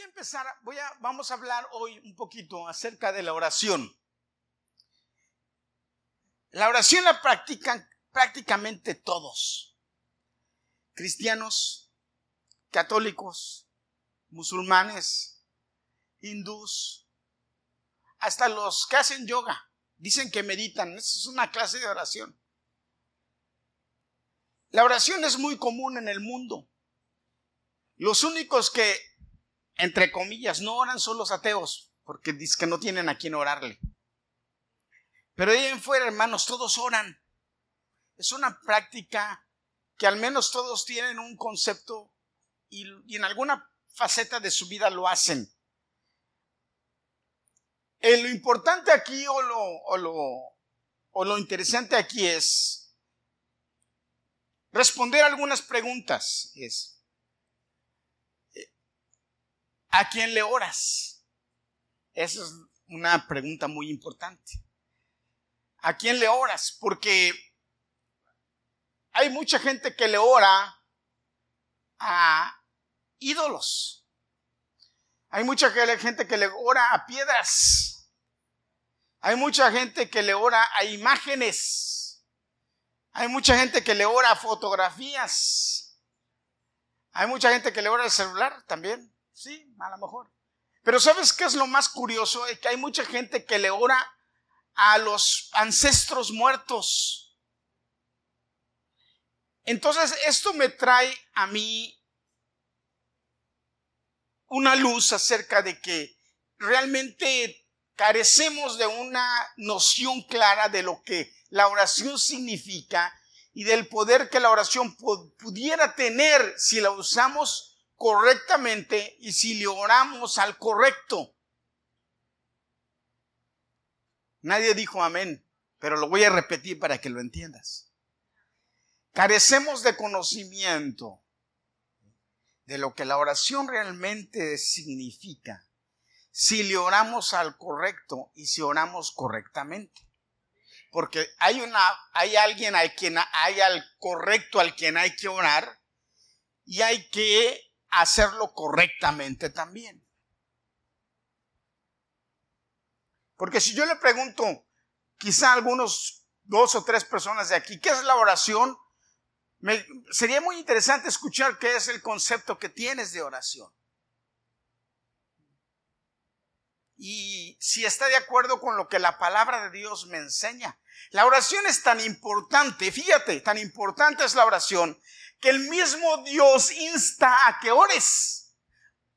Voy a empezar, vamos a hablar hoy un poquito acerca de la oración. La oración la practican prácticamente todos. Cristianos, católicos, musulmanes, hindús, hasta los que hacen yoga. Dicen que meditan. Esa es una clase de oración. La oración es muy común en el mundo. Los únicos que, entre comillas, no oran son los ateos, porque dicen que no tienen a quien orarle. Pero ahí en fuera, hermanos, todos oran. Es una práctica que al menos todos tienen un concepto y, en alguna faceta de su vida lo hacen. Eh, lo importante aquí o lo, o, lo, o lo interesante aquí es responder algunas preguntas. Es, ¿A quién le oras? Esa es una pregunta muy importante. ¿A quién le oras? Porque hay mucha gente que le ora a ídolos. Hay mucha gente que le ora a piedras. Hay mucha gente que le ora a imágenes. Hay mucha gente que le ora a fotografías. Hay mucha gente que le ora al celular también. Sí, a lo mejor. Pero ¿sabes qué es lo más curioso? Es que hay mucha gente que le ora a los ancestros muertos. Entonces, esto me trae a mí una luz acerca de que realmente carecemos de una noción clara de lo que la oración significa y del poder que la oración pudiera tener si la usamos correctamente y si le oramos al correcto. Nadie dijo amén, pero lo voy a repetir para que lo entiendas. Carecemos de conocimiento de lo que la oración realmente significa si le oramos al correcto y si oramos correctamente. Porque hay una, hay alguien al quien hay al correcto al quien hay que orar y hay que hacerlo correctamente también. Porque si yo le pregunto, quizá algunos dos o tres personas de aquí, ¿qué es la oración? sería muy interesante escuchar qué es el concepto que tienes de oración. Y si está de acuerdo con lo que la palabra de Dios me enseña. La oración es tan importante, fíjate, tan importante es la oración, que el mismo Dios insta a que ores.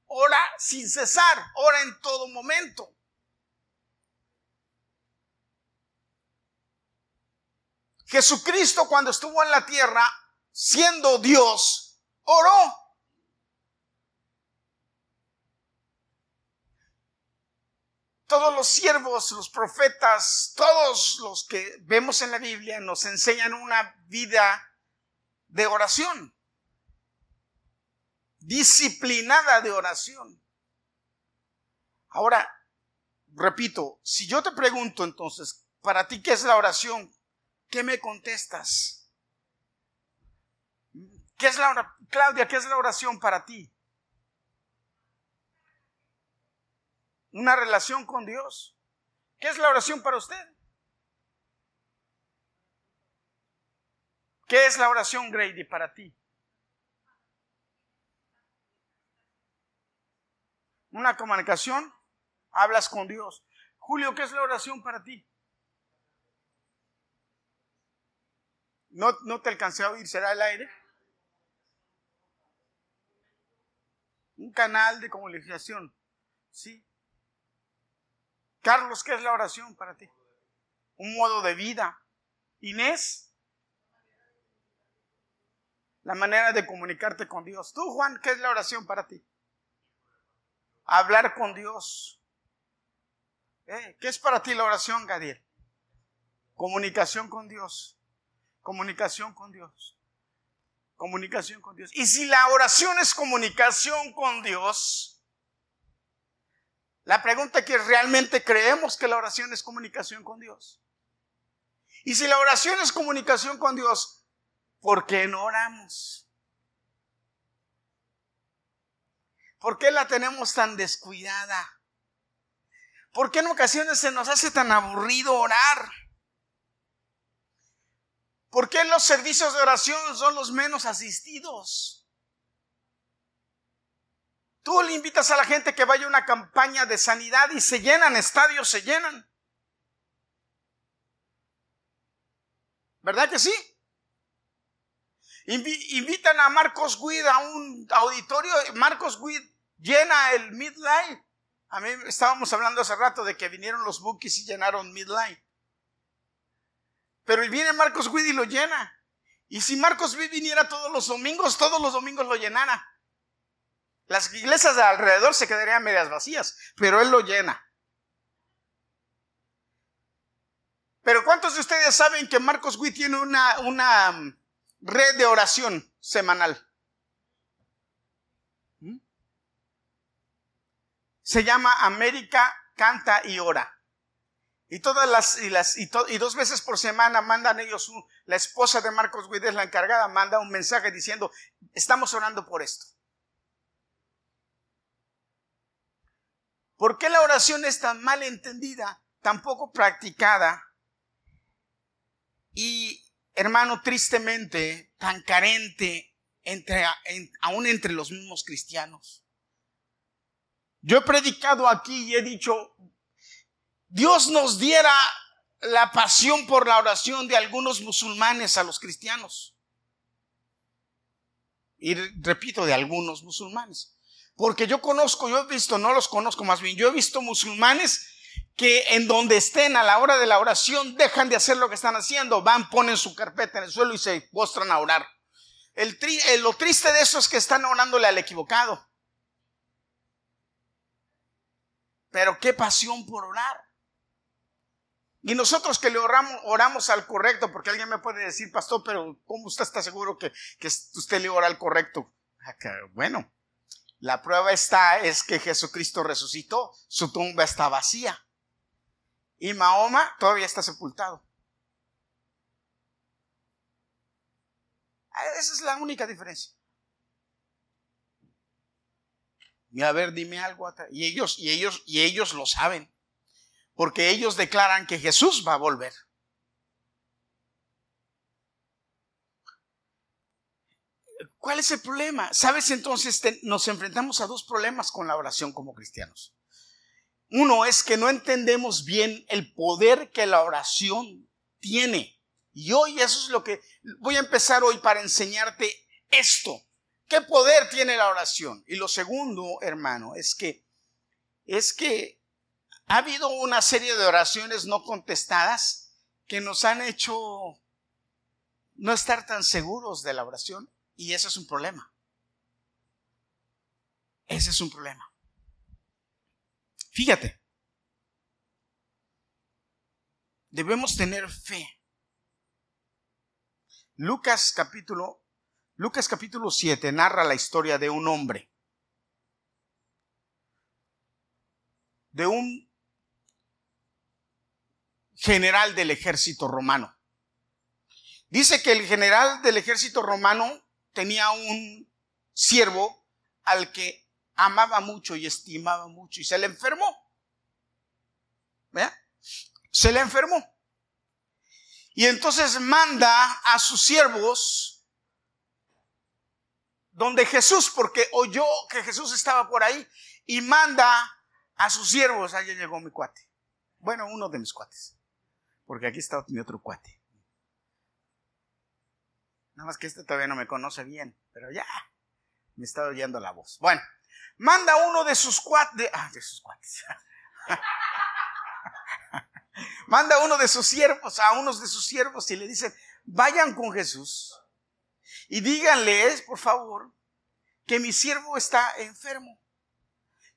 Ora sin cesar, ora en todo momento. Jesucristo cuando estuvo en la tierra siendo Dios, oró. Todos los siervos, los profetas, todos los que vemos en la Biblia nos enseñan una vida de oración, disciplinada de oración. Ahora, repito, si yo te pregunto entonces, para ti, ¿qué es la oración? ¿Qué me contestas? ¿Qué es la Claudia, qué es la oración para ti? Una relación con Dios. ¿Qué es la oración para usted? ¿Qué es la oración, Grady, para ti? Una comunicación, hablas con Dios. Julio, ¿qué es la oración para ti? No, no te alcancé a oír, ¿será el aire? un canal de comunicación. ¿Sí? Carlos, ¿qué es la oración para ti? Un modo de vida. Inés, la manera de comunicarte con Dios. Tú, Juan, ¿qué es la oración para ti? Hablar con Dios. ¿Eh? ¿Qué es para ti la oración, Gadiel? Comunicación con Dios. Comunicación con Dios. Comunicación con Dios. Y si la oración es comunicación con Dios, la pregunta es que realmente creemos que la oración es comunicación con Dios. Y si la oración es comunicación con Dios, ¿por qué no oramos? ¿Por qué la tenemos tan descuidada? ¿Por qué en ocasiones se nos hace tan aburrido orar? ¿Por qué los servicios de oración son los menos asistidos? Tú le invitas a la gente que vaya a una campaña de sanidad y se llenan, estadios se llenan. ¿Verdad que sí? Invitan a Marcos Guid a un auditorio, Marcos Guid llena el Midlight. A mí estábamos hablando hace rato de que vinieron los bookies y llenaron Midlight. Pero viene Marcos Guid y lo llena. Y si Marcos Guid viniera todos los domingos, todos los domingos lo llenara. Las iglesias de alrededor se quedarían medias vacías, pero él lo llena. Pero ¿cuántos de ustedes saben que Marcos Witt tiene una, una red de oración semanal? ¿Mm? Se llama América Canta y Ora. Y todas las, y, las, y, dos veces por semana mandan ellos, la esposa de Marcos Witt es la encargada, manda un mensaje diciendo, estamos orando por esto. ¿Por qué la oración es tan mal entendida, tan poco practicada? Y, hermano, tristemente, tan carente aún entre los mismos cristianos. Yo he predicado aquí y he dicho, Dios nos diera la pasión por la oración de algunos musulmanes a los cristianos. Y repito, de algunos musulmanes. Porque yo conozco, yo he visto, no los conozco más bien, yo he visto musulmanes que en donde estén a la hora de la oración dejan de hacer lo que están haciendo, van, ponen su carpeta en el suelo y se postran a orar. El eh, lo triste de eso es que están orándole al equivocado. Pero qué pasión por orar. Y nosotros que le oramos, oramos al correcto, porque alguien me puede decir, pastor, pero ¿cómo usted está seguro que, que usted le ora al correcto? Ah, bueno, la prueba está es que Jesucristo resucitó, su tumba está vacía y Mahoma todavía está sepultado. Ah, esa es la única diferencia. Y a ver, dime algo. Y ellos, y ellos, y ellos lo saben. Porque ellos declaran que Jesús va a volver. ¿Cuál es el problema? ¿Sabes? Entonces nos enfrentamos a dos problemas con la oración como cristianos. Uno es que no entendemos bien el poder que la oración tiene. Y hoy eso es lo que voy a empezar hoy para enseñarte esto. ¿Qué poder tiene la oración? Y lo segundo, hermano, es que es que ha habido una serie de oraciones no contestadas que nos han hecho no estar tan seguros de la oración y ese es un problema. Ese es un problema. Fíjate, debemos tener fe. Lucas capítulo Lucas capítulo 7 narra la historia de un hombre, de un general del ejército romano. Dice que el general del ejército romano tenía un siervo al que amaba mucho y estimaba mucho y se le enfermó. Se le enfermó. Y entonces manda a sus siervos donde Jesús, porque oyó que Jesús estaba por ahí, y manda a sus siervos, allá llegó mi cuate. Bueno, uno de mis cuates, porque aquí está mi otro cuate. Nada más que este todavía no me conoce bien, pero ya me está oyendo la voz. Bueno, manda uno de sus cuates, ah, de sus cuates. manda uno de sus siervos a unos de sus siervos y le dice, vayan con Jesús y díganle, por favor, que mi siervo está enfermo.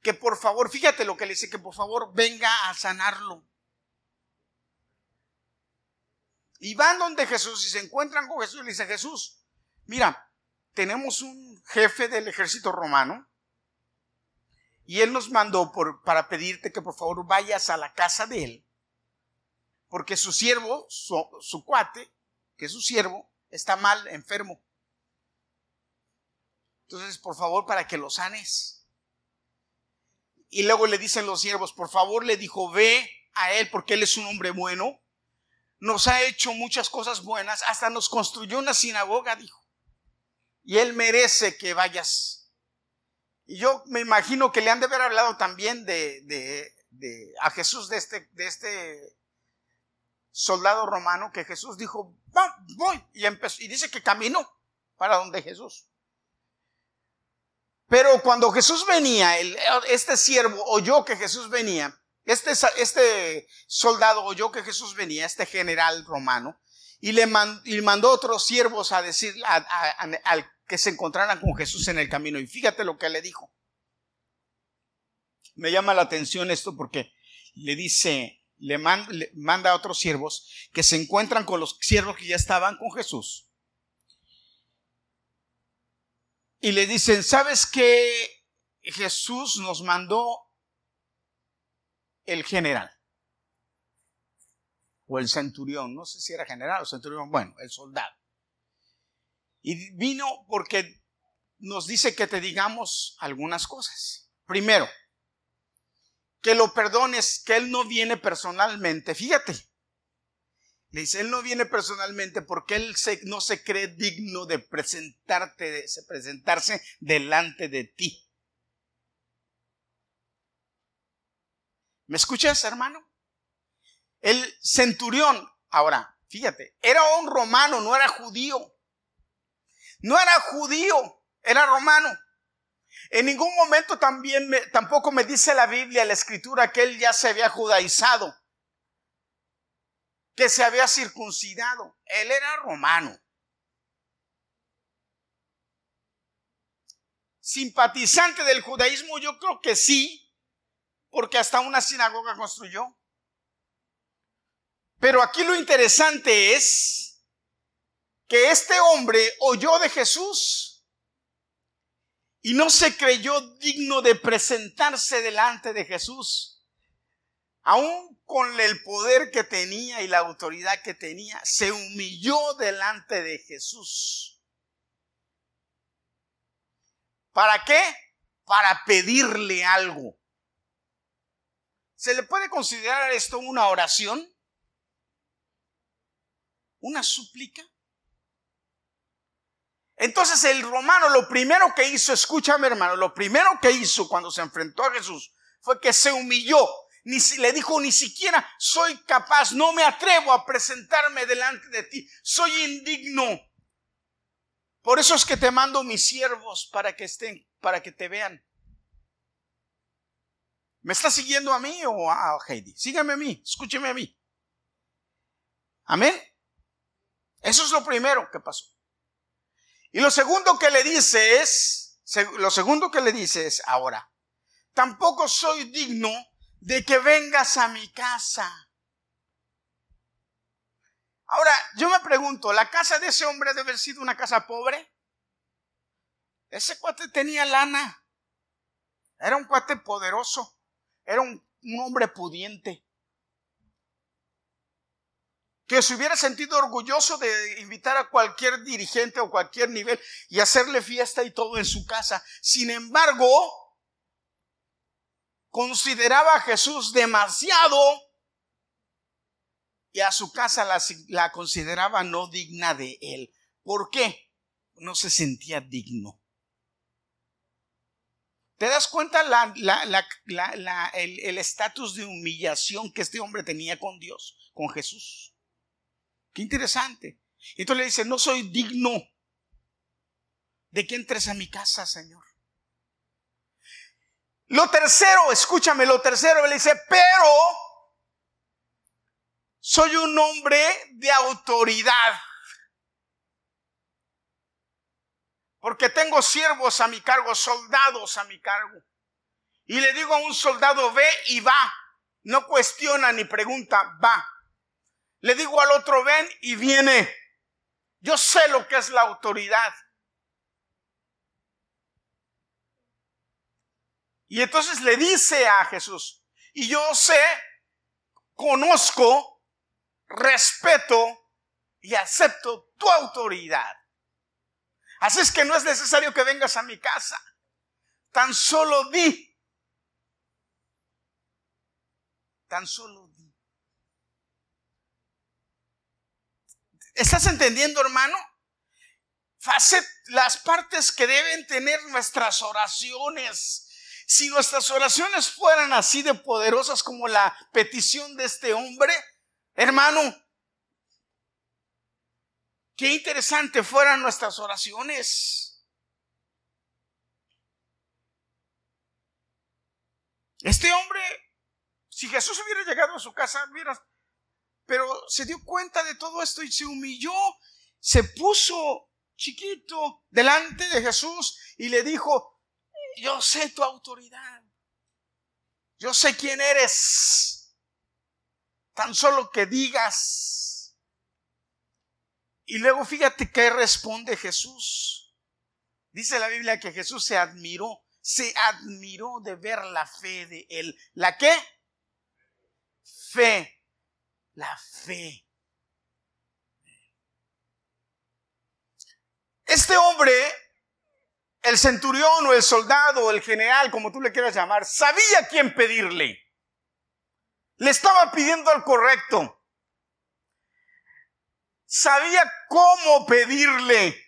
Que por favor, fíjate lo que le dice, que por favor venga a sanarlo. Y van donde Jesús y se encuentran con Jesús y le dice, Jesús, mira, tenemos un jefe del ejército romano y él nos mandó para pedirte que por favor vayas a la casa de él, porque su siervo, su, su cuate, que es su siervo, está mal, enfermo. Entonces, por favor, para que lo sanes. Y luego le dicen los siervos, por favor, le dijo, ve a él porque él es un hombre bueno. Nos ha hecho muchas cosas buenas, hasta nos construyó una sinagoga, dijo. Y él merece que vayas. Y yo me imagino que le han de haber hablado también de, de, a Jesús de este, de este soldado romano que Jesús dijo, va, voy. Y, empezó, y dice que caminó para donde Jesús. Pero cuando Jesús venía, este siervo oyó que Jesús venía, este, este soldado oyó que Jesús venía, este general romano, y le, mandó otros siervos a decir al que se encontraran con Jesús en el camino. Y fíjate lo que le dijo. Me llama la atención esto porque le dice, le, manda a otros siervos que se encuentran con los siervos que ya estaban con Jesús y le dicen, ¿sabes qué? Jesús nos mandó el general o el centurión, no sé si era general o centurión, bueno, el soldado. Y vino porque nos dice que te digamos algunas cosas. Primero, que lo perdones, que Él no viene personalmente. Fíjate, le dice, Él no viene personalmente porque Él no se cree digno de presentarte, de presentarse delante de ti. ¿Me escuchas, hermano? El centurión, ahora, fíjate, era un romano, no era judío. No era judío, era romano. En ningún momento también tampoco me dice la Biblia, la escritura, que él ya se había judaizado que se había circuncidado. Él era romano. Simpatizante del judaísmo, yo creo que sí, porque hasta una sinagoga construyó. Pero aquí lo interesante es que este hombre oyó de Jesús y no se creyó digno de presentarse delante de Jesús aún con el poder que tenía y la autoridad que tenía, se humilló delante de Jesús. ¿Para qué? Para pedirle algo. ¿Se le puede considerar esto una oración? ¿Una súplica? Entonces el romano lo primero que hizo, escúchame hermano, lo primero que hizo cuando se enfrentó a Jesús fue que se humilló ni le dijo ni siquiera soy capaz, no me atrevo a presentarme delante de ti, soy indigno. Por eso es que te mando mis siervos para que estén, para que te vean. ¿Me está siguiendo a mí o a Heidi? Sígame a mí, escúcheme a mí. Amén. Eso es lo primero que pasó. Y lo segundo que le dice es, lo segundo que le dice es, ahora, tampoco soy digno de que vengas a mi casa. Ahora, yo me pregunto, ¿la casa de ese hombre debe haber sido una casa pobre? Ese cuate tenía lana. Era un cuate poderoso. Era un, un hombre pudiente. Que se hubiera sentido orgulloso de invitar a cualquier dirigente o cualquier nivel y hacerle fiesta y todo en su casa. Sin embargo, consideraba a Jesús demasiado y a su casa la, consideraba no digna de él. ¿Por qué? No se sentía digno. ¿Te das cuenta el estatus de humillación que este hombre tenía con Dios, con Jesús? Qué interesante. Entonces le dice, no soy digno de que entres a mi casa, Señor. Lo tercero, escúchame, lo tercero, él dice, pero soy un hombre de autoridad. Porque tengo siervos a mi cargo, soldados a mi cargo. Y le digo a un soldado, ve y va. No cuestiona ni pregunta, va. Le digo al otro, ven y viene. Yo sé lo que es la autoridad. Y entonces le dice a Jesús, y yo sé, conozco, respeto y acepto tu autoridad. Así es que no es necesario que vengas a mi casa. Tan solo di Tan solo di. ¿Estás entendiendo, hermano? las partes que deben tener nuestras oraciones. Si nuestras oraciones fueran así de poderosas como la petición de este hombre, hermano, qué interesante fueran nuestras oraciones. Este hombre, si Jesús hubiera llegado a su casa, mira, pero se dio cuenta de todo esto y se humilló, se puso chiquito delante de Jesús y le dijo, yo sé tu autoridad, yo sé quién eres, tan solo que digas. Y luego fíjate qué responde Jesús. Dice la Biblia que Jesús se admiró, se admiró de ver la fe de él. ¿La qué? Fe, la fe. Este hombre, el centurión o el soldado o el general, como tú le quieras llamar, sabía quién pedirle. Le estaba pidiendo al correcto. Sabía cómo pedirle.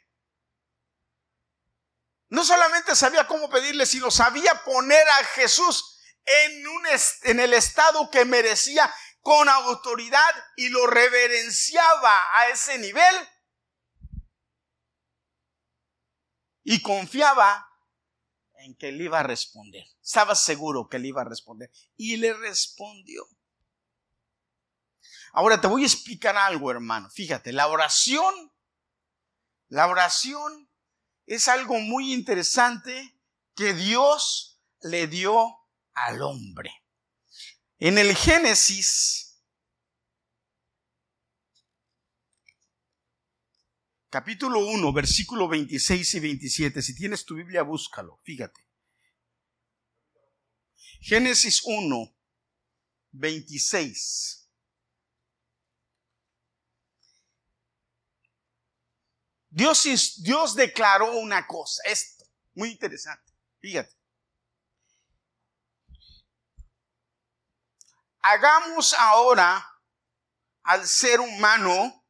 No solamente sabía cómo pedirle, sino sabía poner a Jesús en, un en el estado que merecía con autoridad y lo reverenciaba a ese nivel y confiaba en que él iba a responder. Estaba seguro que él iba a responder y le respondió. Ahora te voy a explicar algo, hermano. Fíjate, la oración, la oración es algo muy interesante que Dios le dio al hombre. En el Génesis capítulo 1, versículo 26 y 27. Si tienes tu Biblia, búscalo, fíjate. Génesis 1, 26. Dios, Dios declaró una cosa, esto, muy interesante, fíjate. Hagamos ahora al ser humano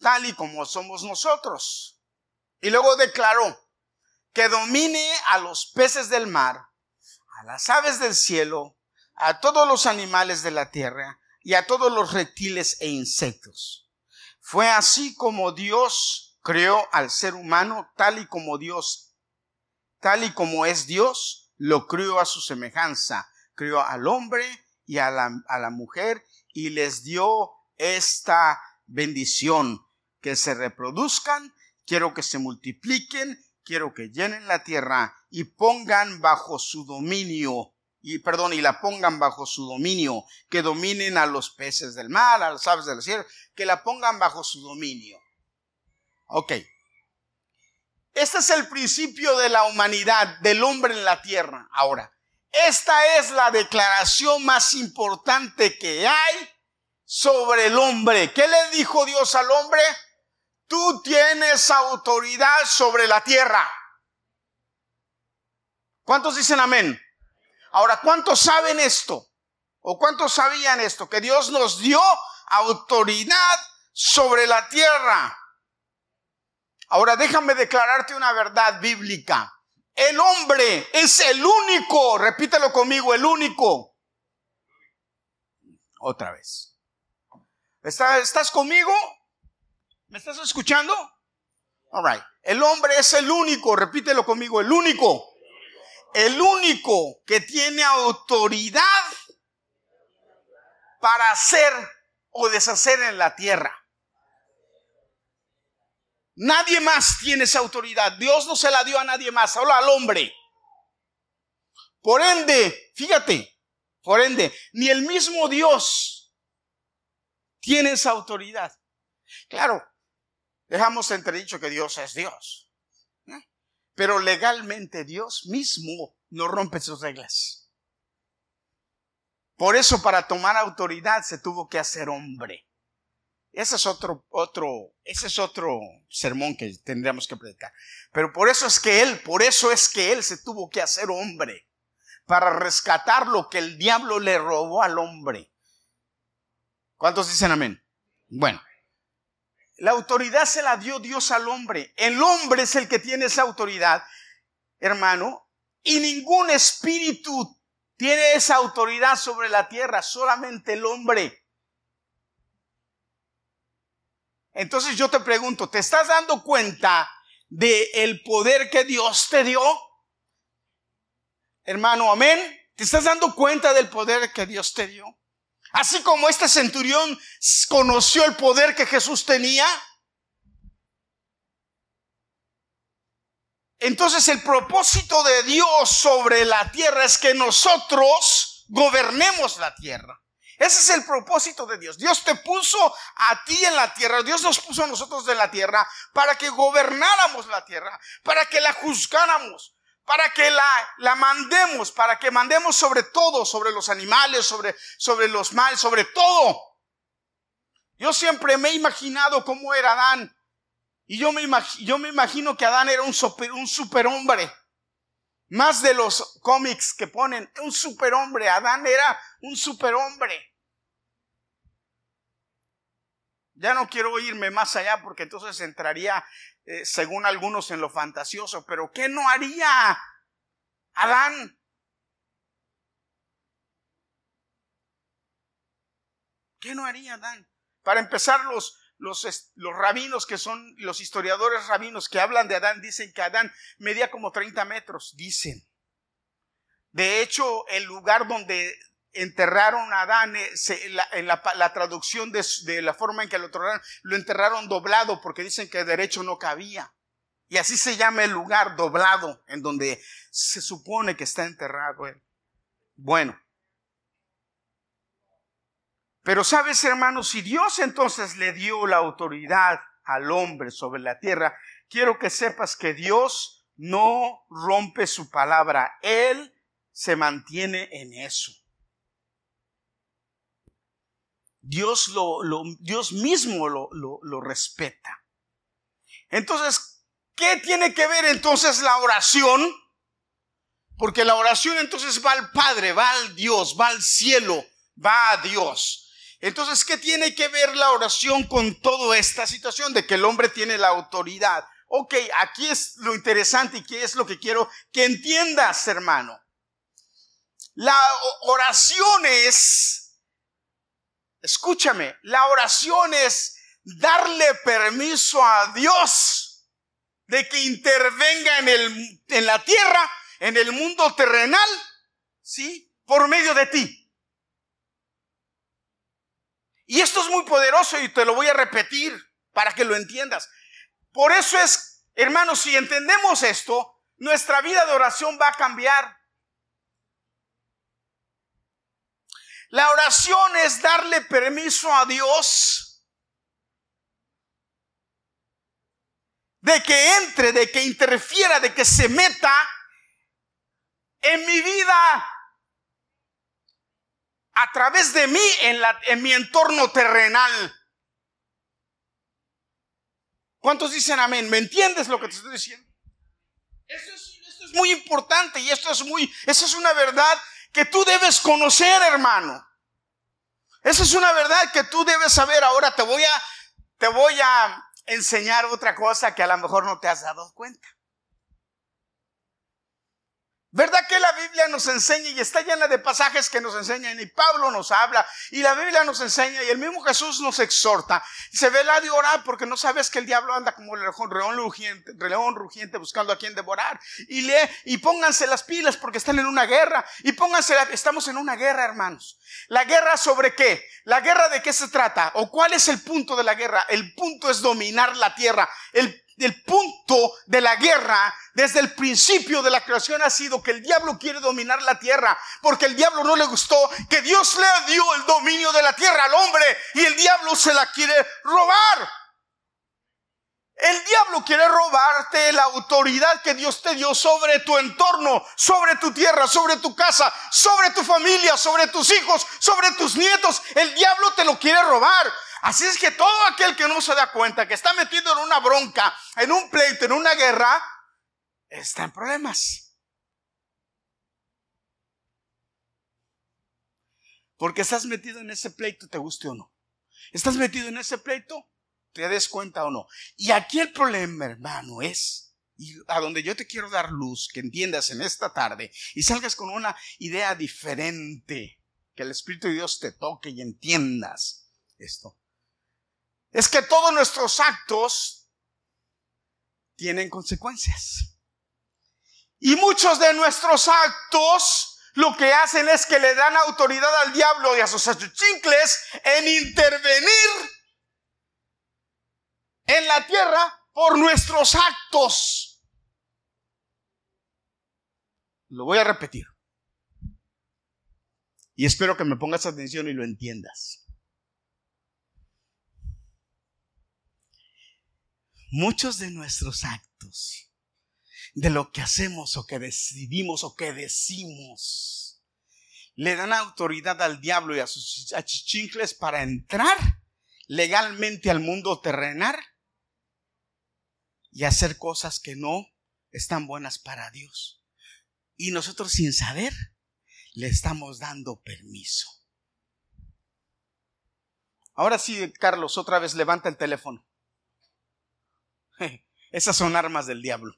tal y como somos nosotros. Y luego declaró que domine a los peces del mar, a las aves del cielo, a todos los animales de la tierra y a todos los reptiles e insectos. Fue así como Dios creó al ser humano tal y como Dios, tal y como es Dios, lo creó a su semejanza. Creó al hombre y a la, a la mujer y les dio esta bendición que se reproduzcan, quiero que se multipliquen, quiero que llenen la tierra y pongan bajo su dominio, y perdón, y la pongan bajo su dominio, que dominen a los peces del mar, a las aves del cielo, que la pongan bajo su dominio. Ok. Este es el principio de la humanidad, del hombre en la tierra. Ahora, esta es la declaración más importante que hay sobre el hombre. ¿Qué le dijo Dios al hombre? Tú tienes autoridad sobre la tierra. ¿Cuántos dicen amén? Ahora, ¿cuántos saben esto? ¿O cuántos sabían esto? Que Dios nos dio autoridad sobre la tierra. Ahora déjame declararte una verdad bíblica. El hombre es el único, repítelo conmigo, el único. Otra vez. ¿Estás conmigo? ¿Me estás escuchando? All right. El hombre es el único, repítelo conmigo, el único. El único que tiene autoridad para hacer o deshacer en la tierra. Nadie más tiene esa autoridad. Dios no se la dio a nadie más, solo al hombre. Por ende, fíjate, por ende, ni el mismo Dios tiene esa autoridad. Claro, dejamos entredicho que Dios es Dios. ¿eh? Pero legalmente Dios mismo no rompe sus reglas. Por eso para tomar autoridad se tuvo que hacer hombre. Ese es otro, otro, ese es otro sermón que tendríamos que predicar. Pero por eso es que él, por eso es que él se tuvo que hacer hombre. Para rescatar lo que el diablo le robó al hombre. ¿Cuántos dicen amén? Bueno, la autoridad se la dio Dios al hombre. El hombre es el que tiene esa autoridad, hermano, y ningún espíritu tiene esa autoridad sobre la tierra, solamente el hombre. Entonces yo te pregunto, ¿te estás dando cuenta del el poder que Dios te dio? Hermano, amén. ¿Te estás dando cuenta del poder que Dios te dio? Así como este centurión conoció el poder que Jesús tenía. Entonces el propósito de Dios sobre la tierra es que nosotros gobernemos la tierra. Ese es el propósito de Dios. Dios te puso a ti en la tierra, Dios nos puso a nosotros de la tierra para que gobernáramos la tierra, para que la juzgáramos, para que la, la mandemos, para que mandemos sobre todo, sobre los animales, sobre, sobre los males, sobre todo. Yo siempre me he imaginado cómo era Adán. Y yo me, yo me imagino que Adán era un, super, un superhombre. Más de los cómics que ponen, un superhombre. Adán era un superhombre. Ya no quiero irme más allá porque entonces entraría, eh, según algunos, en lo fantasioso. Pero ¿qué no haría Adán? ¿Qué no haría Adán? Para empezar, los, los, rabinos que son los historiadores rabinos que hablan de Adán dicen que Adán medía como 30 metros, dicen. De hecho, el lugar donde enterraron a Adán, eh, en la, traducción de, la forma en que lo enterraron, lo enterraron doblado porque dicen que derecho no cabía. Y así se llama el lugar doblado en donde se supone que está enterrado él. Bueno. Pero sabes, hermanos, si Dios entonces le dio la autoridad al hombre sobre la tierra, quiero que sepas que Dios no rompe su palabra. Él se mantiene en eso. Dios, lo, Dios mismo lo, lo respeta. Entonces, ¿qué tiene que ver entonces la oración? Porque la oración entonces va al Padre, va al Dios, va al cielo, va a Dios. Entonces, ¿qué tiene que ver la oración con toda esta situación de que el hombre tiene la autoridad? Ok, aquí es lo interesante y qué es lo que quiero que entiendas, hermano. La oración es Escúchame, la oración es darle permiso a Dios de que intervenga en, el, en la tierra, en el mundo terrenal, ¿sí? Por medio de ti. Y esto es muy poderoso y te lo voy a repetir para que lo entiendas. Por eso es, hermanos, si entendemos esto, nuestra vida de oración va a cambiar. La oración es darle permiso a Dios de que entre, de que interfiera, de que se meta en mi vida a través de mí en, mi entorno terrenal. ¿Cuántos dicen amén? ¿Me entiendes lo que te estoy diciendo? Esto es, esto es muy importante y esto es muy, eso es una verdad que tú debes conocer, hermano. Esa es una verdad que tú debes saber. Ahora te voy a, te voy a enseñar otra cosa que a lo mejor no te has dado cuenta. ¿Verdad que la Biblia nos enseña y está llena de pasajes que nos enseñan y Pablo nos habla y la Biblia nos enseña y el mismo Jesús nos exhorta? Se ve la de orar porque no sabes que el diablo anda como el león rugiente, buscando a quien devorar. Y lee y pónganse las pilas porque están en una guerra y pónganse, estamos en una guerra hermanos. ¿La guerra sobre qué? ¿La guerra de qué se trata? ¿O cuál es el punto de la guerra? El punto es dominar la tierra. El el punto de la guerra desde el principio de la creación ha sido que el diablo quiere dominar la tierra, porque el diablo no le gustó que Dios le dio el dominio de la tierra al hombre y el diablo se la quiere robar. El diablo quiere robarte la autoridad que Dios te dio sobre tu entorno, sobre tu tierra, sobre tu casa, sobre tu familia, sobre tus hijos, sobre tus nietos. El diablo te lo quiere robar. Así es que todo aquel que no se da cuenta que está metido en una bronca, en un pleito, en una guerra, está en problemas. Porque estás metido en ese pleito, te guste o no. ¿Estás metido en ese pleito? ¿Te des cuenta o no? Y aquí el problema, hermano, es, y a donde yo te quiero dar luz, que entiendas en esta tarde y salgas con una idea diferente, que el Espíritu de Dios te toque y entiendas esto. Es que todos nuestros actos tienen consecuencias. Y muchos de nuestros actos lo que hacen es que le dan autoridad al diablo y a sus achuchincles en intervenir en la tierra por nuestros actos. Lo voy a repetir. Y espero que me pongas atención y lo entiendas. Muchos de nuestros actos de lo que hacemos o que decidimos o que decimos. Le dan autoridad al diablo y a sus achichincles para entrar legalmente al mundo terrenal y hacer cosas que no están buenas para Dios. Y nosotros sin saber le estamos dando permiso. Ahora sí, Carlos, otra vez levanta el teléfono. Esas son armas del diablo.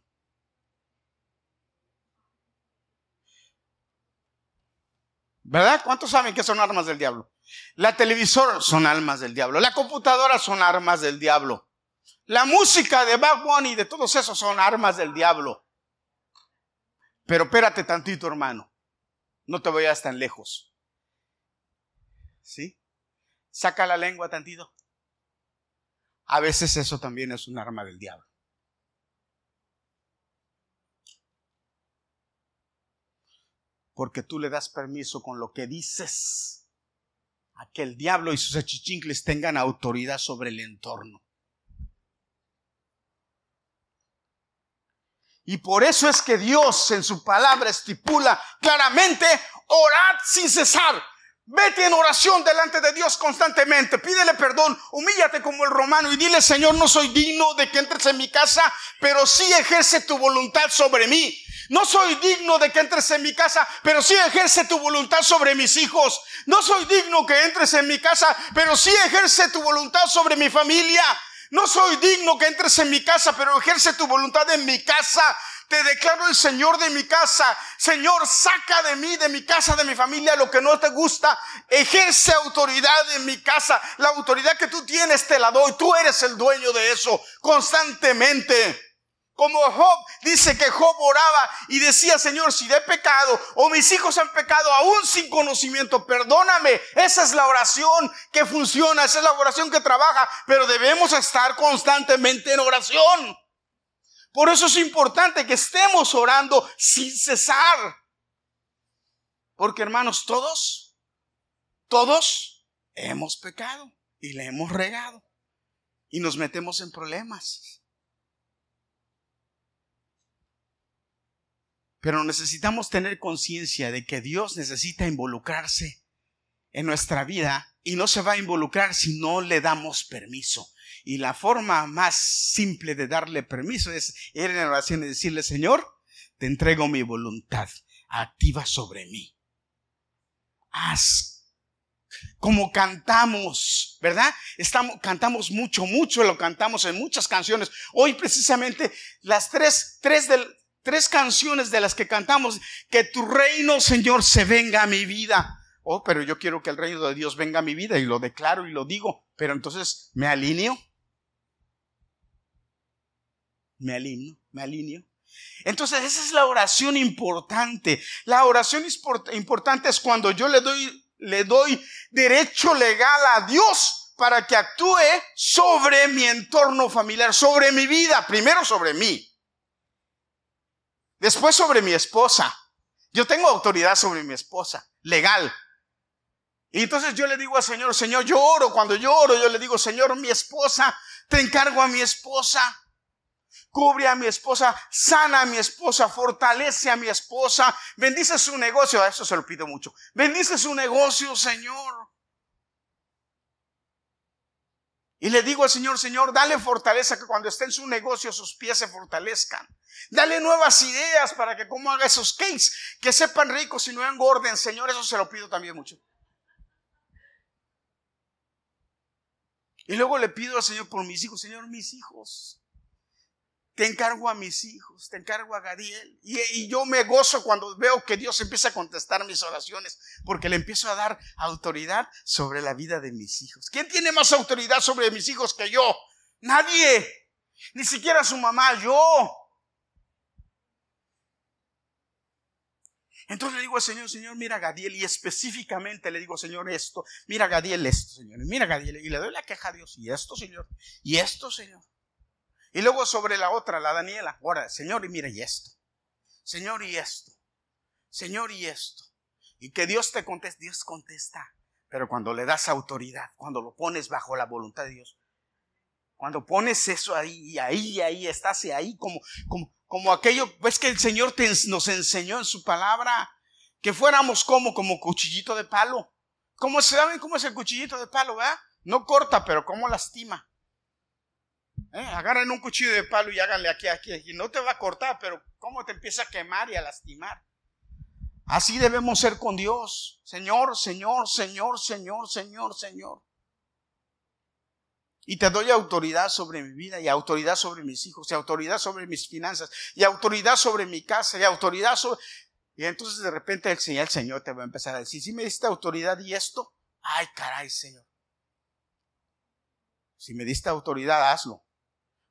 ¿Verdad? ¿Cuántos saben que son armas del diablo? La televisor son armas del diablo. La computadora son armas del diablo. La música de Bad y de todos esos son armas del diablo. Pero espérate tantito, hermano. No te vayas tan lejos. ¿Sí? Saca la lengua tantito. A veces eso también es un arma del diablo. porque tú le das permiso con lo que dices a que el diablo y sus achichincles tengan autoridad sobre el entorno. Y por eso es que Dios en su palabra estipula claramente, orad sin cesar. Vete en oración delante de Dios constantemente, pídele perdón, humíllate como el romano y dile, Señor, no soy digno de que entres en mi casa, pero sí ejerce tu voluntad sobre mí. No soy digno de que entres en mi casa, pero sí ejerce tu voluntad sobre mis hijos. No soy digno que entres en mi casa, pero sí ejerce tu voluntad sobre mi familia. No soy digno que entres en mi casa, pero ejerce tu voluntad en mi casa. Te declaro el Señor de mi casa. Señor, saca de mí, de mi casa, de mi familia, lo que no te gusta. Ejerce autoridad en mi casa. La autoridad que tú tienes te la doy. Tú eres el dueño de eso constantemente. Como Job dice que Job oraba y decía, Señor, si he pecado o mis hijos han pecado aún sin conocimiento, perdóname. Esa es la oración que funciona, esa es la oración que trabaja, pero debemos estar constantemente en oración. Por eso es importante que estemos orando sin cesar. Porque hermanos, todos, todos hemos pecado y le hemos regado y nos metemos en problemas. Pero necesitamos tener conciencia de que Dios necesita involucrarse en nuestra vida y no se va a involucrar si no le damos permiso. Y la forma más simple de darle permiso es ir en oración y decirle, Señor, te entrego mi voluntad, activa sobre mí. Haz como cantamos, ¿verdad? Estamos, cantamos mucho, mucho, lo cantamos en muchas canciones. Hoy precisamente las tres, tres tres canciones de las que cantamos, que tu reino, Señor, se venga a mi vida. Oh, pero yo quiero que el reino de Dios venga a mi vida y lo declaro y lo digo, pero entonces me alineo. Me alineo, me alineo. Entonces esa es la oración importante. La oración importante es cuando yo le doy, le doy derecho legal a Dios para que actúe sobre mi entorno familiar, sobre mi vida, primero sobre mí. Después sobre mi esposa. Yo tengo autoridad sobre mi esposa, legal. Y entonces yo le digo al Señor, Señor, yo oro. Cuando yo oro, yo le digo, Señor, mi esposa, te encargo a mi esposa. Cubre a mi esposa, sana a mi esposa, fortalece a mi esposa, bendice su negocio. A eso se lo pido mucho. Bendice su negocio, Señor. Y le digo al Señor, Señor, dale fortaleza que cuando esté en su negocio sus pies se fortalezcan. Dale nuevas ideas para que como haga esos cakes, que sepan ricos y no engorden. Señor, eso se lo pido también mucho. Y luego le pido al Señor por mis hijos, Señor, mis hijos. Te encargo a mis hijos, te encargo a Gadiel. Y, yo me gozo cuando veo que Dios empieza a contestar mis oraciones, porque le empiezo a dar autoridad sobre la vida de mis hijos. ¿Quién tiene más autoridad sobre mis hijos que yo? Nadie. Ni siquiera su mamá, yo. Entonces le digo al Señor, Señor, mira Gadiel, y específicamente le digo, Señor, esto, mira Gadiel esto, Señor, mira Gadiel, y le doy la queja a Dios, y esto, Señor, y esto, Señor. Y luego sobre la otra, la Daniela, ahora, Señor, y mira, y esto, Señor, y esto, Señor, y esto. Y que Dios te conteste, Dios contesta, pero cuando le das autoridad, cuando lo pones bajo la voluntad de Dios, cuando pones eso ahí, ahí, ahí, estás ahí como, como, como aquello, pues que el Señor nos enseñó en su palabra, que fuéramos como, como cuchillito de palo. ¿Cómo saben cómo es el cuchillito de palo, verdad? No corta, pero cómo lastima. ¿Eh? Agarren un cuchillo de palo y háganle aquí, aquí, aquí. No te va a cortar, pero cómo te empieza a quemar y a lastimar. Así debemos ser con Dios. Señor, Señor, Señor, Señor, Señor, Señor. Y te doy autoridad sobre mi vida y autoridad sobre mis hijos y autoridad sobre mis finanzas y autoridad sobre mi casa y autoridad sobre... Y entonces de repente el Señor, el Señor te va a empezar a decir, si me diste autoridad y esto, ay caray Señor. Si me diste autoridad, hazlo.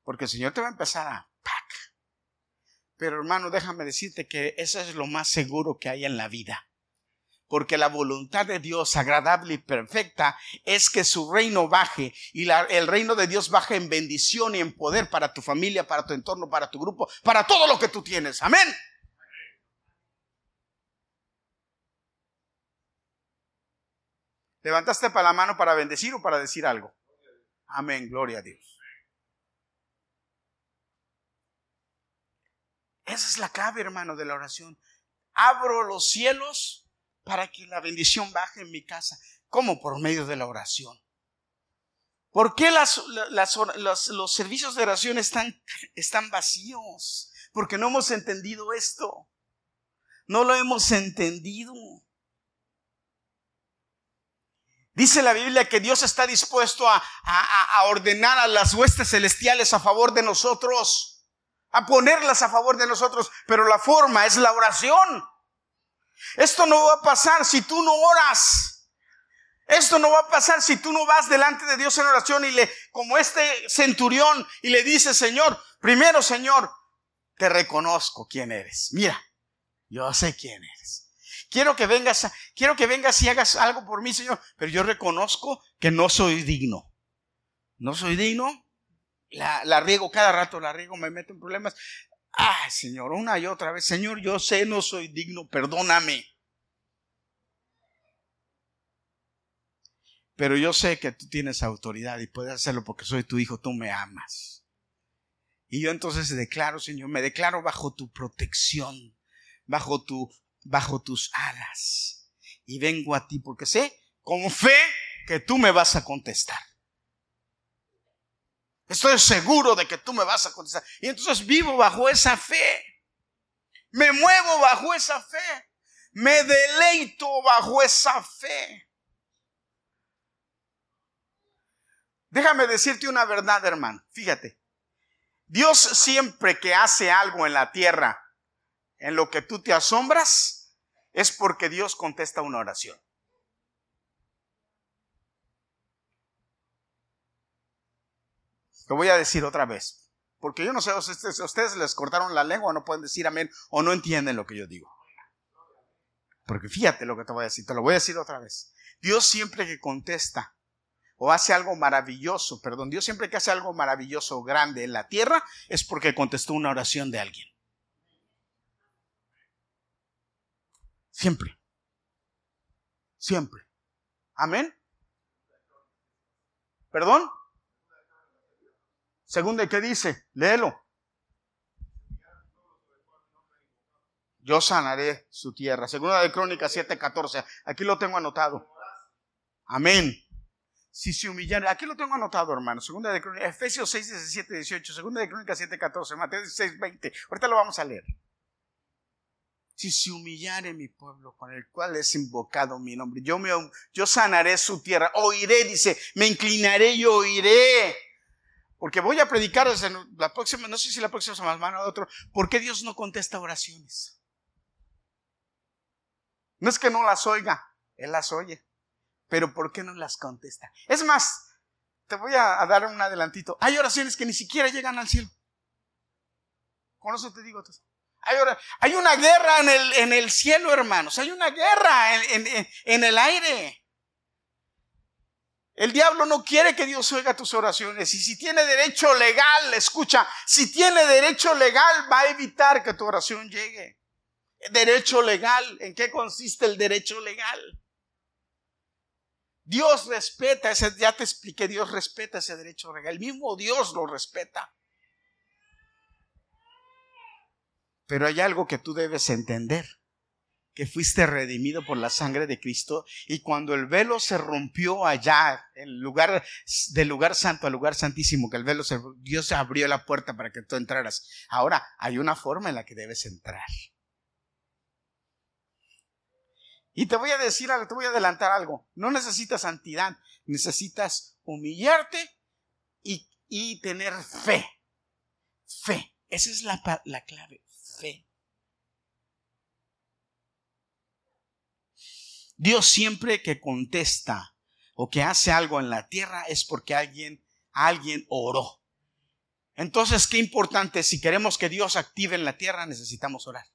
Porque el Señor te va a empezar a... Pero hermano, déjame decirte que eso es lo más seguro que hay en la vida porque la voluntad de Dios agradable y perfecta es que su reino baje y el reino de Dios baje en bendición y en poder para tu familia, para tu entorno, para tu grupo, para todo lo que tú tienes. Amén. ¿Levantaste para la mano para bendecir o para decir algo? Amén, gloria a Dios. Esa es la clave, hermano, de la oración. Abro los cielos para que la bendición baje en mi casa. ¿Cómo? Por medio de la oración. ¿Por qué los servicios de oración están, están vacíos? Porque no hemos entendido esto. No lo hemos entendido. Dice la Biblia que Dios está dispuesto a, a, ordenar a las huestes celestiales a favor de nosotros, a ponerlas a favor de nosotros, pero la forma es la oración. Esto no va a pasar si tú no oras. Esto no va a pasar si tú no vas delante de Dios en oración y le, como este centurión, y le dices, Señor, primero, Señor, te reconozco quién eres. Mira, yo sé quién eres. Quiero que vengas, quiero que vengas y hagas algo por mí, Señor, pero yo reconozco que no soy digno. No soy digno. La, riego cada rato, la riego, me meto en problemas. Ay, Señor, una y otra vez, Señor, yo sé, no soy digno, perdóname. Pero yo sé que tú tienes autoridad y puedes hacerlo porque soy tu hijo, tú me amas. Y yo entonces declaro, Señor, me declaro bajo tu protección, bajo tu bajo tus alas. Y vengo a ti porque sé con fe que tú me vas a contestar. Estoy seguro de que tú me vas a contestar. Y entonces vivo bajo esa fe. Me muevo bajo esa fe. Me deleito bajo esa fe. Déjame decirte una verdad, hermano. Fíjate. Dios siempre que hace algo en la tierra en lo que tú te asombras, es porque Dios contesta una oración. Lo voy a decir otra vez. Porque yo no sé, a ustedes, ustedes les cortaron la lengua o no pueden decir amén o no entienden lo que yo digo. Porque fíjate lo que te voy a decir, te lo voy a decir otra vez. Dios siempre que contesta o hace algo maravilloso, perdón, Dios siempre que hace algo maravilloso o grande en la tierra es porque contestó una oración de alguien. Siempre. Siempre. Amén. ¿Perdón? Segunda, ¿qué dice? Léelo. Yo sanaré su tierra. Segunda de Crónicas 7:14. Aquí lo tengo anotado. Amén. Si se humillara, aquí lo tengo anotado, hermano. Segunda de Crónicas, Efesios 6, 17, 18. Segunda de Crónicas 7, 14. Mateo 16, 20. Ahorita lo vamos a leer. si se humillare mi pueblo con el cual es invocado mi nombre, yo, me, yo sanaré su tierra, oiré, dice, me inclinaré y oiré. Porque voy a predicar la próxima, no sé si la próxima semana o otro, ¿por qué Dios no contesta oraciones? No es que no las oiga, Él las oye, pero ¿por qué no las contesta? Es más, te voy a, dar un adelantito. Hay oraciones que ni siquiera llegan al cielo. Con eso te digo. Hay, una guerra en el, cielo, hermanos. Hay una guerra en el aire. El diablo no quiere que Dios oiga tus oraciones. Y si tiene derecho legal, escucha, si tiene derecho legal, va a evitar que tu oración llegue. Derecho legal, ¿en qué consiste el derecho legal? Dios respeta ese, ya te expliqué, Dios respeta ese derecho legal. El mismo Dios lo respeta. Pero hay algo que tú debes entender, que fuiste redimido por la sangre de Cristo y cuando el velo se rompió allá, en lugar, del lugar santo al lugar santísimo, que el velo se, Dios abrió la puerta para que tú entraras. Ahora hay una forma en la que debes entrar. Y te voy a decir algo, te voy a adelantar algo. No necesitas santidad, necesitas humillarte y, y tener fe. Fe. Esa es la, la clave. Fe. Dios siempre que contesta o que hace algo en la tierra es porque alguien, alguien oró. Entonces, qué importante, si queremos que Dios active en la tierra, necesitamos orar.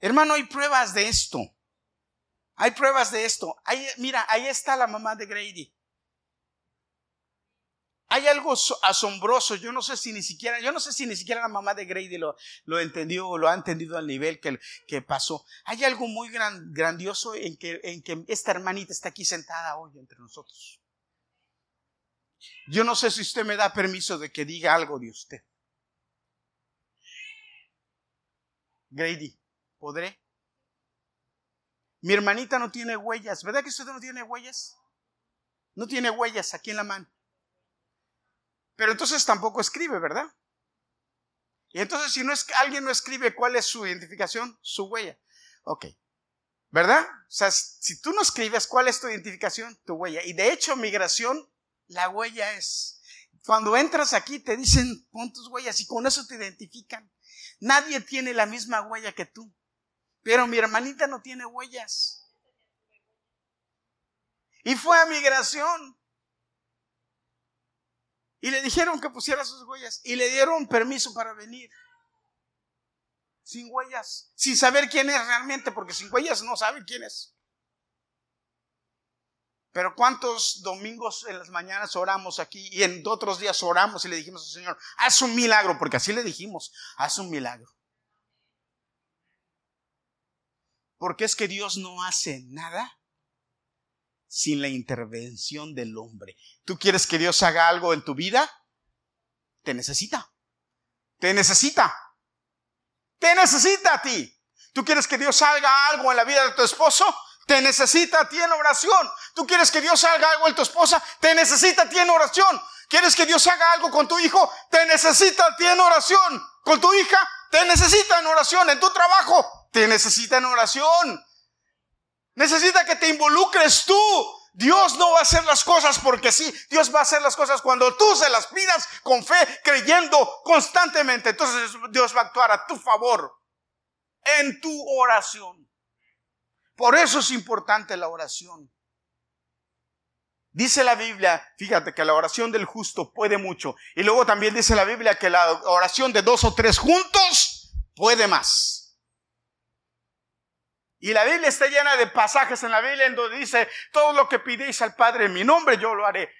Hermano, hay pruebas de esto. Hay pruebas de esto. mira, ahí está la mamá de Grady. Hay algo asombroso. Yo no sé si ni siquiera, yo no sé si ni siquiera la mamá de Grady lo, lo entendió o lo ha entendido al nivel que, que pasó. Hay algo muy gran, grandioso en que, en que esta hermanita está aquí sentada hoy entre nosotros. Yo no sé si usted me da permiso de que diga algo de usted. Grady, ¿podré? Mi hermanita no tiene huellas. ¿Verdad que usted no tiene huellas? No tiene huellas aquí en la mano. Pero entonces tampoco escribe, ¿verdad? Y entonces si no es, alguien no escribe cuál es su identificación, su huella. Ok. ¿Verdad? O sea, si tú no escribes cuál es tu identificación, tu huella. Y de hecho, migración, la huella es. Cuando entras aquí te dicen pon tus huellas y con eso te identifican. Nadie tiene la misma huella que tú. Pero mi hermanita no tiene huellas. Y fue a migración. Y le dijeron que pusiera sus huellas. Y le dieron permiso para venir. Sin huellas. Sin saber quién es realmente, porque sin huellas no sabe quién es. Pero cuántos domingos en las mañanas oramos aquí y en otros días oramos y le dijimos al Señor, haz un milagro, porque así le dijimos, haz un milagro. Porque es que Dios no hace nada sin la intervención del hombre. ¿Tú quieres que Dios haga algo en tu vida? Te necesita. Te necesita. Te necesita a ti. ¿Tú quieres que Dios haga algo en la vida de tu esposo? Te necesita a ti en oración. ¿Tú quieres que Dios haga algo en tu esposa? Te necesita a ti en oración. ¿Quieres que Dios haga algo con tu hijo? Te necesita a ti en oración. ¿Con tu hija? Te necesita en oración. En tu trabajo te necesita en oración. Necesita que te involucres tú. Dios no va a hacer las cosas porque sí. Dios va a hacer las cosas cuando tú se las pidas con fe, creyendo constantemente. Entonces Dios va a actuar a tu favor en tu oración. Por eso es importante la oración. Dice la Biblia, fíjate que la oración del justo puede mucho. Y luego también dice la Biblia que la oración de dos o tres juntos puede más. Y la Biblia está llena de pasajes en la Biblia en donde dice, todo lo que pidéis al Padre en mi nombre, yo lo haré.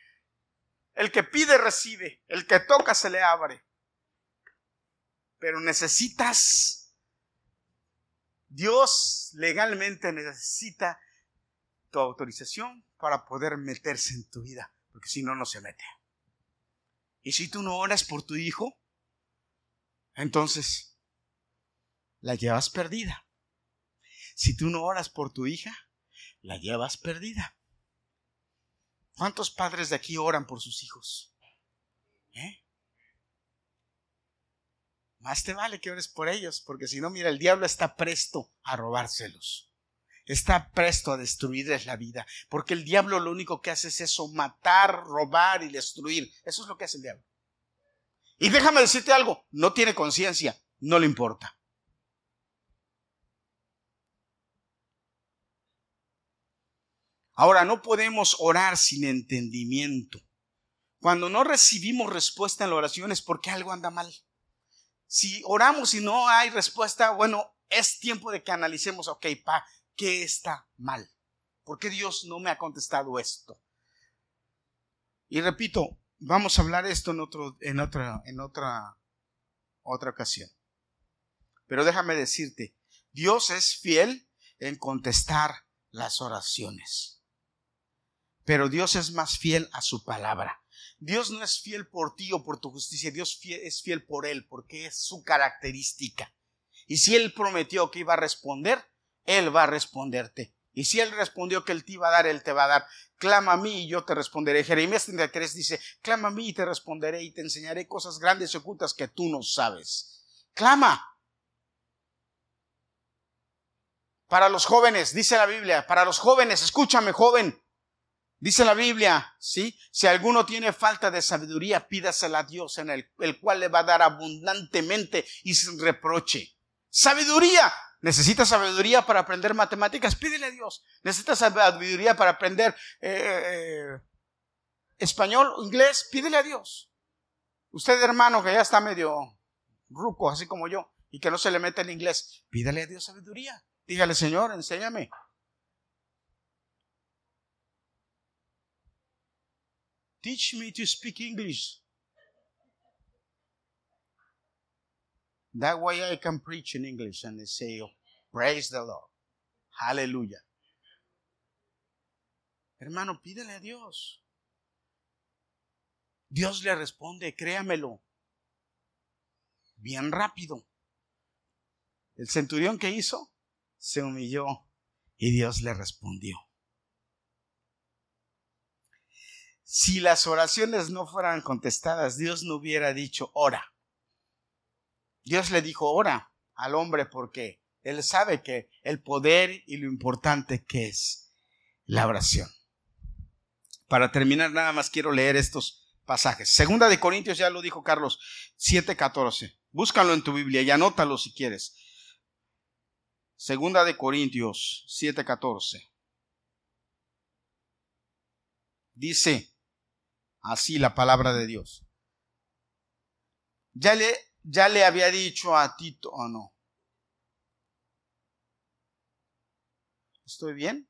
El que pide, recibe. El que toca, se le abre. Pero necesitas, Dios legalmente necesita tu autorización para poder meterse en tu vida, porque si no, no se mete. Y si tú no oras por tu hijo, entonces la llevas perdida. Si tú no oras por tu hija, la llevas perdida. ¿Cuántos padres de aquí oran por sus hijos? ¿Eh? más te vale que ores por ellos, porque si no, mira, el diablo está presto a robárselos. Está presto a destruirles la vida, porque el diablo lo único que hace es eso, matar, robar y destruir. Eso es lo que hace el diablo. Y déjame decirte algo, no tiene conciencia, no le importa. Ahora, no podemos orar sin entendimiento. Cuando no recibimos respuesta en la oración es porque algo anda mal. Si oramos y no hay respuesta, bueno, es tiempo de que analicemos, ok, pa, ¿qué está mal? ¿Por qué Dios no me ha contestado esto? Y repito, vamos a hablar esto en, otro, en, otra, en otra, otra ocasión. Pero déjame decirte, Dios es fiel en contestar las oraciones. Pero Dios es más fiel a su palabra. Dios no es fiel por ti o por tu justicia, Dios es fiel por Él, porque es su característica. Y si Él prometió que iba a responder, Él va a responderte. Y si Él respondió que Él te iba a dar, Él te va a dar. Clama a mí y yo te responderé. Jeremías 33 dice, clama a mí y te responderé y te enseñaré cosas grandes y ocultas que tú no sabes. Clama. Para los jóvenes, dice la Biblia, para los jóvenes, escúchame joven, Dice la Biblia, ¿sí? Si alguno tiene falta de sabiduría, pídasela a Dios, en el, cual le va a dar abundantemente y sin reproche. Sabiduría. ¿Necesitas sabiduría para aprender matemáticas? Pídele a Dios. ¿Necesitas sabiduría para aprender eh, eh, español inglés? Pídele a Dios. Usted, hermano, que ya está medio ruco, así como yo, y que no se le mete el inglés, pídele a Dios sabiduría. Dígale, Señor, enséñame. Teach me to speak English. That way I can preach in English and they say, oh, Praise the Lord. Aleluya. Hermano, pídele a Dios. Dios le responde, créamelo. Bien rápido. El centurión que hizo se humilló y Dios le respondió. Si las oraciones no fueran contestadas, Dios no hubiera dicho ora. Dios le dijo ora al hombre porque él sabe que el poder y lo importante que es la oración. Para terminar, nada más quiero leer estos pasajes. Segunda de Corintios, ya lo dijo Carlos, 7:14. Búscalo en tu Biblia y anótalo si quieres. Segunda de Corintios 7:14. Dice, así la palabra de Dios. Ya le, ya le había dicho a Tito, ¿o no? ¿Estoy bien?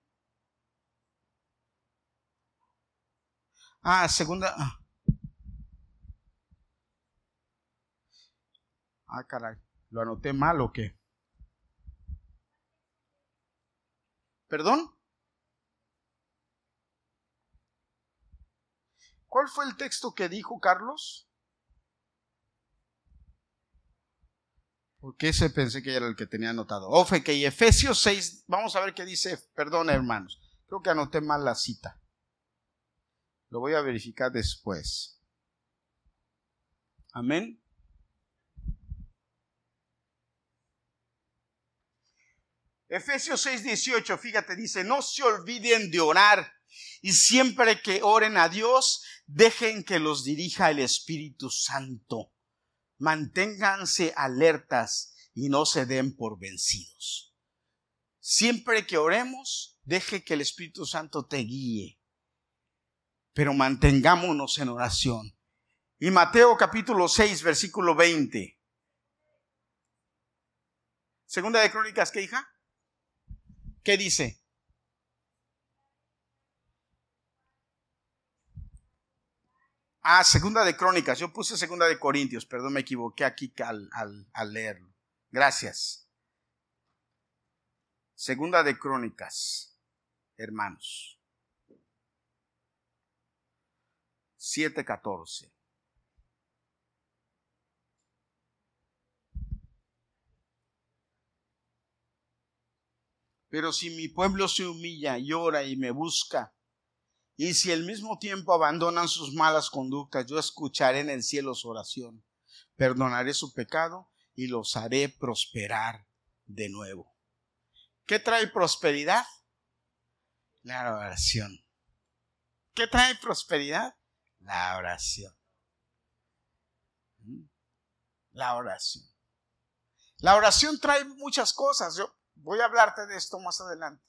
Ah, segunda. Ah, ah caray. ¿Lo anoté mal o qué? ¿Perdón? ¿Cuál fue el texto que dijo Carlos? Porque ese pensé que era el que tenía anotado. Ofe, que Efesios 6, vamos a ver qué dice, perdón hermanos, creo que anoté mal la cita. Lo voy a verificar después. Amén. Efesios 6, 18, fíjate, dice, no se olviden de orar y siempre que oren a Dios, dejen que los dirija el Espíritu Santo. Manténganse alertas y no se den por vencidos. Siempre que oremos, deje que el Espíritu Santo te guíe. Pero mantengámonos en oración. Y Mateo capítulo 6, versículo 20. Segunda de Crónicas, ¿qué hija? ¿Qué dice? Ah, segunda de Crónicas. Yo puse segunda de Corintios, perdón, me equivoqué aquí al, al leerlo. Gracias. Segunda de Crónicas, hermanos. 7.14. Pero si mi pueblo se humilla, llora y me busca, y si al mismo tiempo abandonan sus malas conductas, yo escucharé en el cielo su oración, perdonaré su pecado y los haré prosperar de nuevo. ¿Qué trae prosperidad? La oración. ¿Qué trae prosperidad? La oración. ¿Mm? La oración. La oración trae muchas cosas. Yo voy a hablarte de esto más adelante.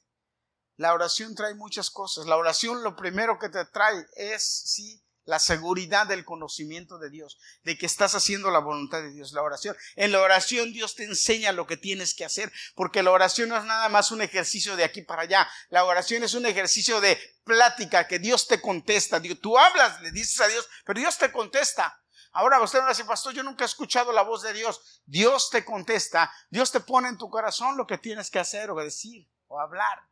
La oración trae muchas cosas. La oración lo primero que te trae es, sí, la seguridad del conocimiento de Dios, de que estás haciendo la voluntad de Dios, la oración. En la oración Dios te enseña lo que tienes que hacer, porque la oración no es nada más un ejercicio de aquí para allá. La oración es un ejercicio de plática que Dios te contesta. Tú hablas, le dices a Dios, pero Dios te contesta. Ahora usted me dice, pastor, yo nunca he escuchado la voz de Dios. Dios te contesta, Dios te pone en tu corazón lo que tienes que hacer o decir o hablar.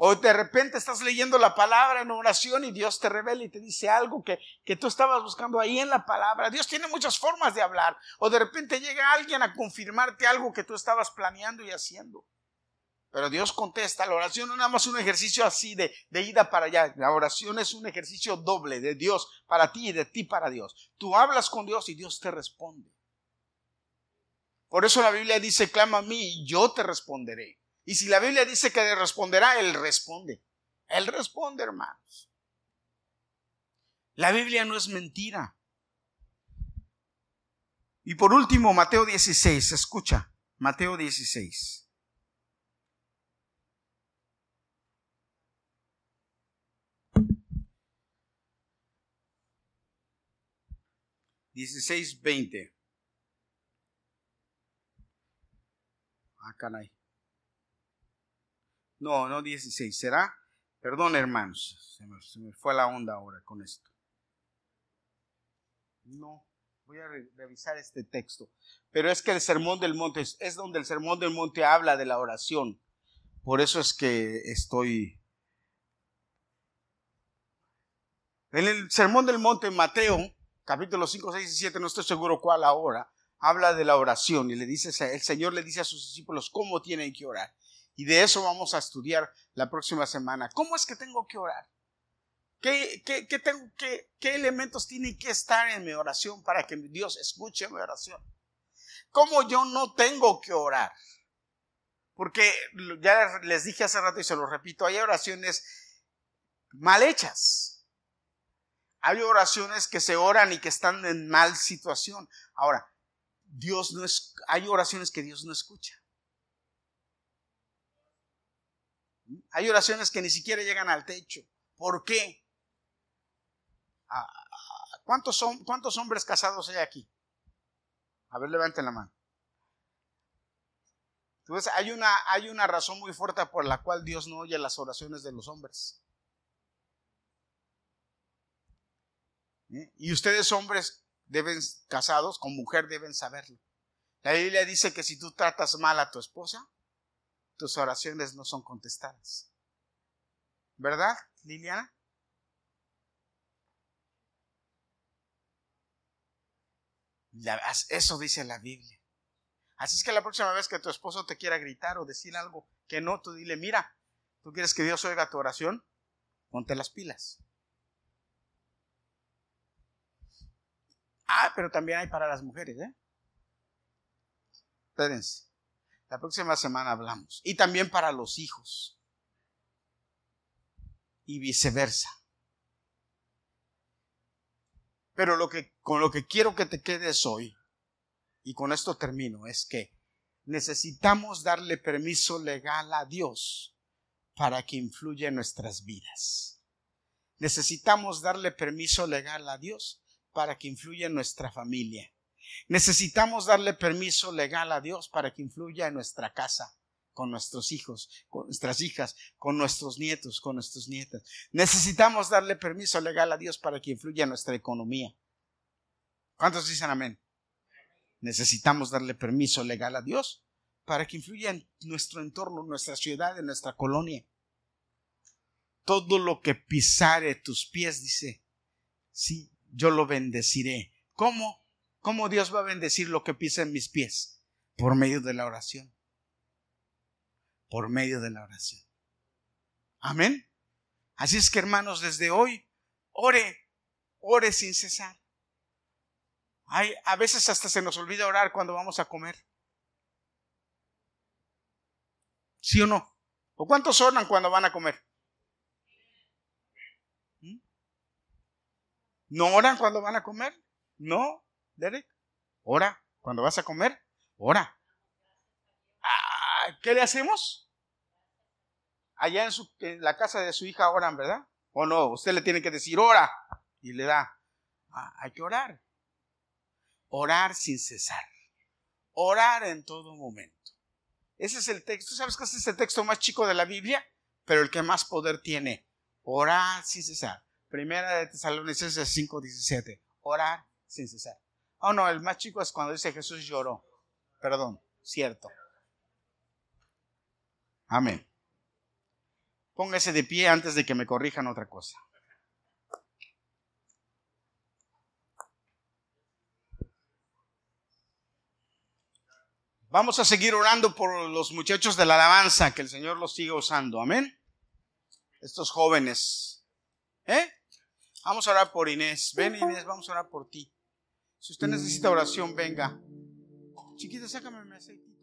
O de repente estás leyendo la palabra en oración y Dios te revela y te dice algo que, que tú estabas buscando ahí en la palabra. Dios tiene muchas formas de hablar. O de repente llega alguien a confirmarte algo que tú estabas planeando y haciendo. Pero Dios contesta, la oración no es nada más un ejercicio así de, de ida para allá. La oración es un ejercicio doble de Dios para ti y de ti para Dios. Tú hablas con Dios y Dios te responde. Por eso la Biblia dice, clama a mí y yo te responderé. Y si la Biblia dice que le responderá, Él responde. Él responde, hermanos. La Biblia no es mentira. Y por último, Mateo 16, escucha, Mateo 16. Dieciséis, veinte. Ah, caray. No, no 16. ¿Será? Perdón, hermanos. Se me, fue la onda ahora con esto. No, voy a revisar este texto. Pero es que el sermón del monte es, es donde el sermón del monte habla de la oración. Por eso es que estoy... En el sermón del monte, Mateo, capítulo 5, 6 y 7, no estoy seguro cuál ahora, habla de la oración y le dice, el Señor le dice a sus discípulos cómo tienen que orar. Y de eso vamos a estudiar la próxima semana. ¿Cómo es que tengo que orar? ¿Qué, tengo, qué, ¿Qué elementos tienen que estar en mi oración para que Dios escuche mi oración? ¿Cómo yo no tengo que orar? Porque ya les dije hace rato y se lo repito, hay oraciones mal hechas. Hay oraciones que se oran y que están en mal situación. Ahora, Dios no es, hay oraciones que Dios no escucha. Hay oraciones que ni siquiera llegan al techo. ¿Por qué? Ah, ¿Cuántos, son, ¿Cuántos hombres casados hay aquí? A ver, levanten la mano. Entonces, hay una, hay una razón muy fuerte por la cual Dios no oye las oraciones de los hombres. ¿Eh? Y ustedes, hombres, deben, casados con mujer, deben saberlo. La Biblia dice que si tú tratas mal a tu esposa, tus oraciones no son contestadas. ¿Verdad, Liliana? Eso dice la Biblia. Así es que la próxima vez que tu esposo te quiera gritar o decir algo que no, tú dile, mira, tú quieres que Dios oiga tu oración, ponte las pilas. Ah, pero también hay para las mujeres, ¿eh? Espérense. La próxima semana hablamos. Y también para los hijos. Y viceversa. Pero con lo que quiero que te quedes hoy, y con esto termino, es que necesitamos darle permiso legal a Dios para que influya en nuestras vidas. Necesitamos darle permiso legal a Dios para que influya en nuestra familia. Necesitamos darle permiso legal a Dios para que influya en nuestra casa, con nuestros hijos, con nuestras hijas, con nuestros nietos, con nuestras nietas. Necesitamos darle permiso legal a Dios para que influya en nuestra economía. ¿Cuántos dicen amén? Necesitamos darle permiso legal a Dios para que influya en nuestro entorno, en nuestra ciudad, en nuestra colonia. Todo lo que pisare tus pies, dice, sí, yo lo bendeciré. ¿Cómo? ¿Cómo Dios va a bendecir lo que pisa en mis pies? Por medio de la oración. Por medio de la oración. Amén. Así es que hermanos, desde hoy, ore, ore sin cesar. Hay, a veces hasta se nos olvida orar cuando vamos a comer. ¿Sí o no? ¿O cuántos oran cuando van a comer? ¿Mm? ¿No oran cuando van a comer? ¿No, Derek? ¿Ora cuando vas a comer? Ora. Ah, ¿Qué le hacemos? Allá en, su, la casa de su hija oran, ¿verdad? ¿O no? Usted le tiene que decir, ora. Y le da. Ah, hay que orar. Orar sin cesar. Orar en todo momento. Ese es el texto. ¿Sabes que es el texto más chico de la Biblia? Pero el que más poder tiene. Orar sin cesar. Primera de Tesalonicenses 5:17. Orar sin cesar. Oh, no, el más chico es cuando dice Jesús lloró. Perdón, cierto. Amén. Póngase de pie antes de que me corrijan otra cosa. Vamos a seguir orando por los muchachos de la alabanza, que el Señor los siga usando. Amén. Estos jóvenes. ¿Eh? Vamos a orar por Inés. Ven Inés, vamos a orar por ti. Si usted necesita oración, venga. Chiquita, sácame mi aceite.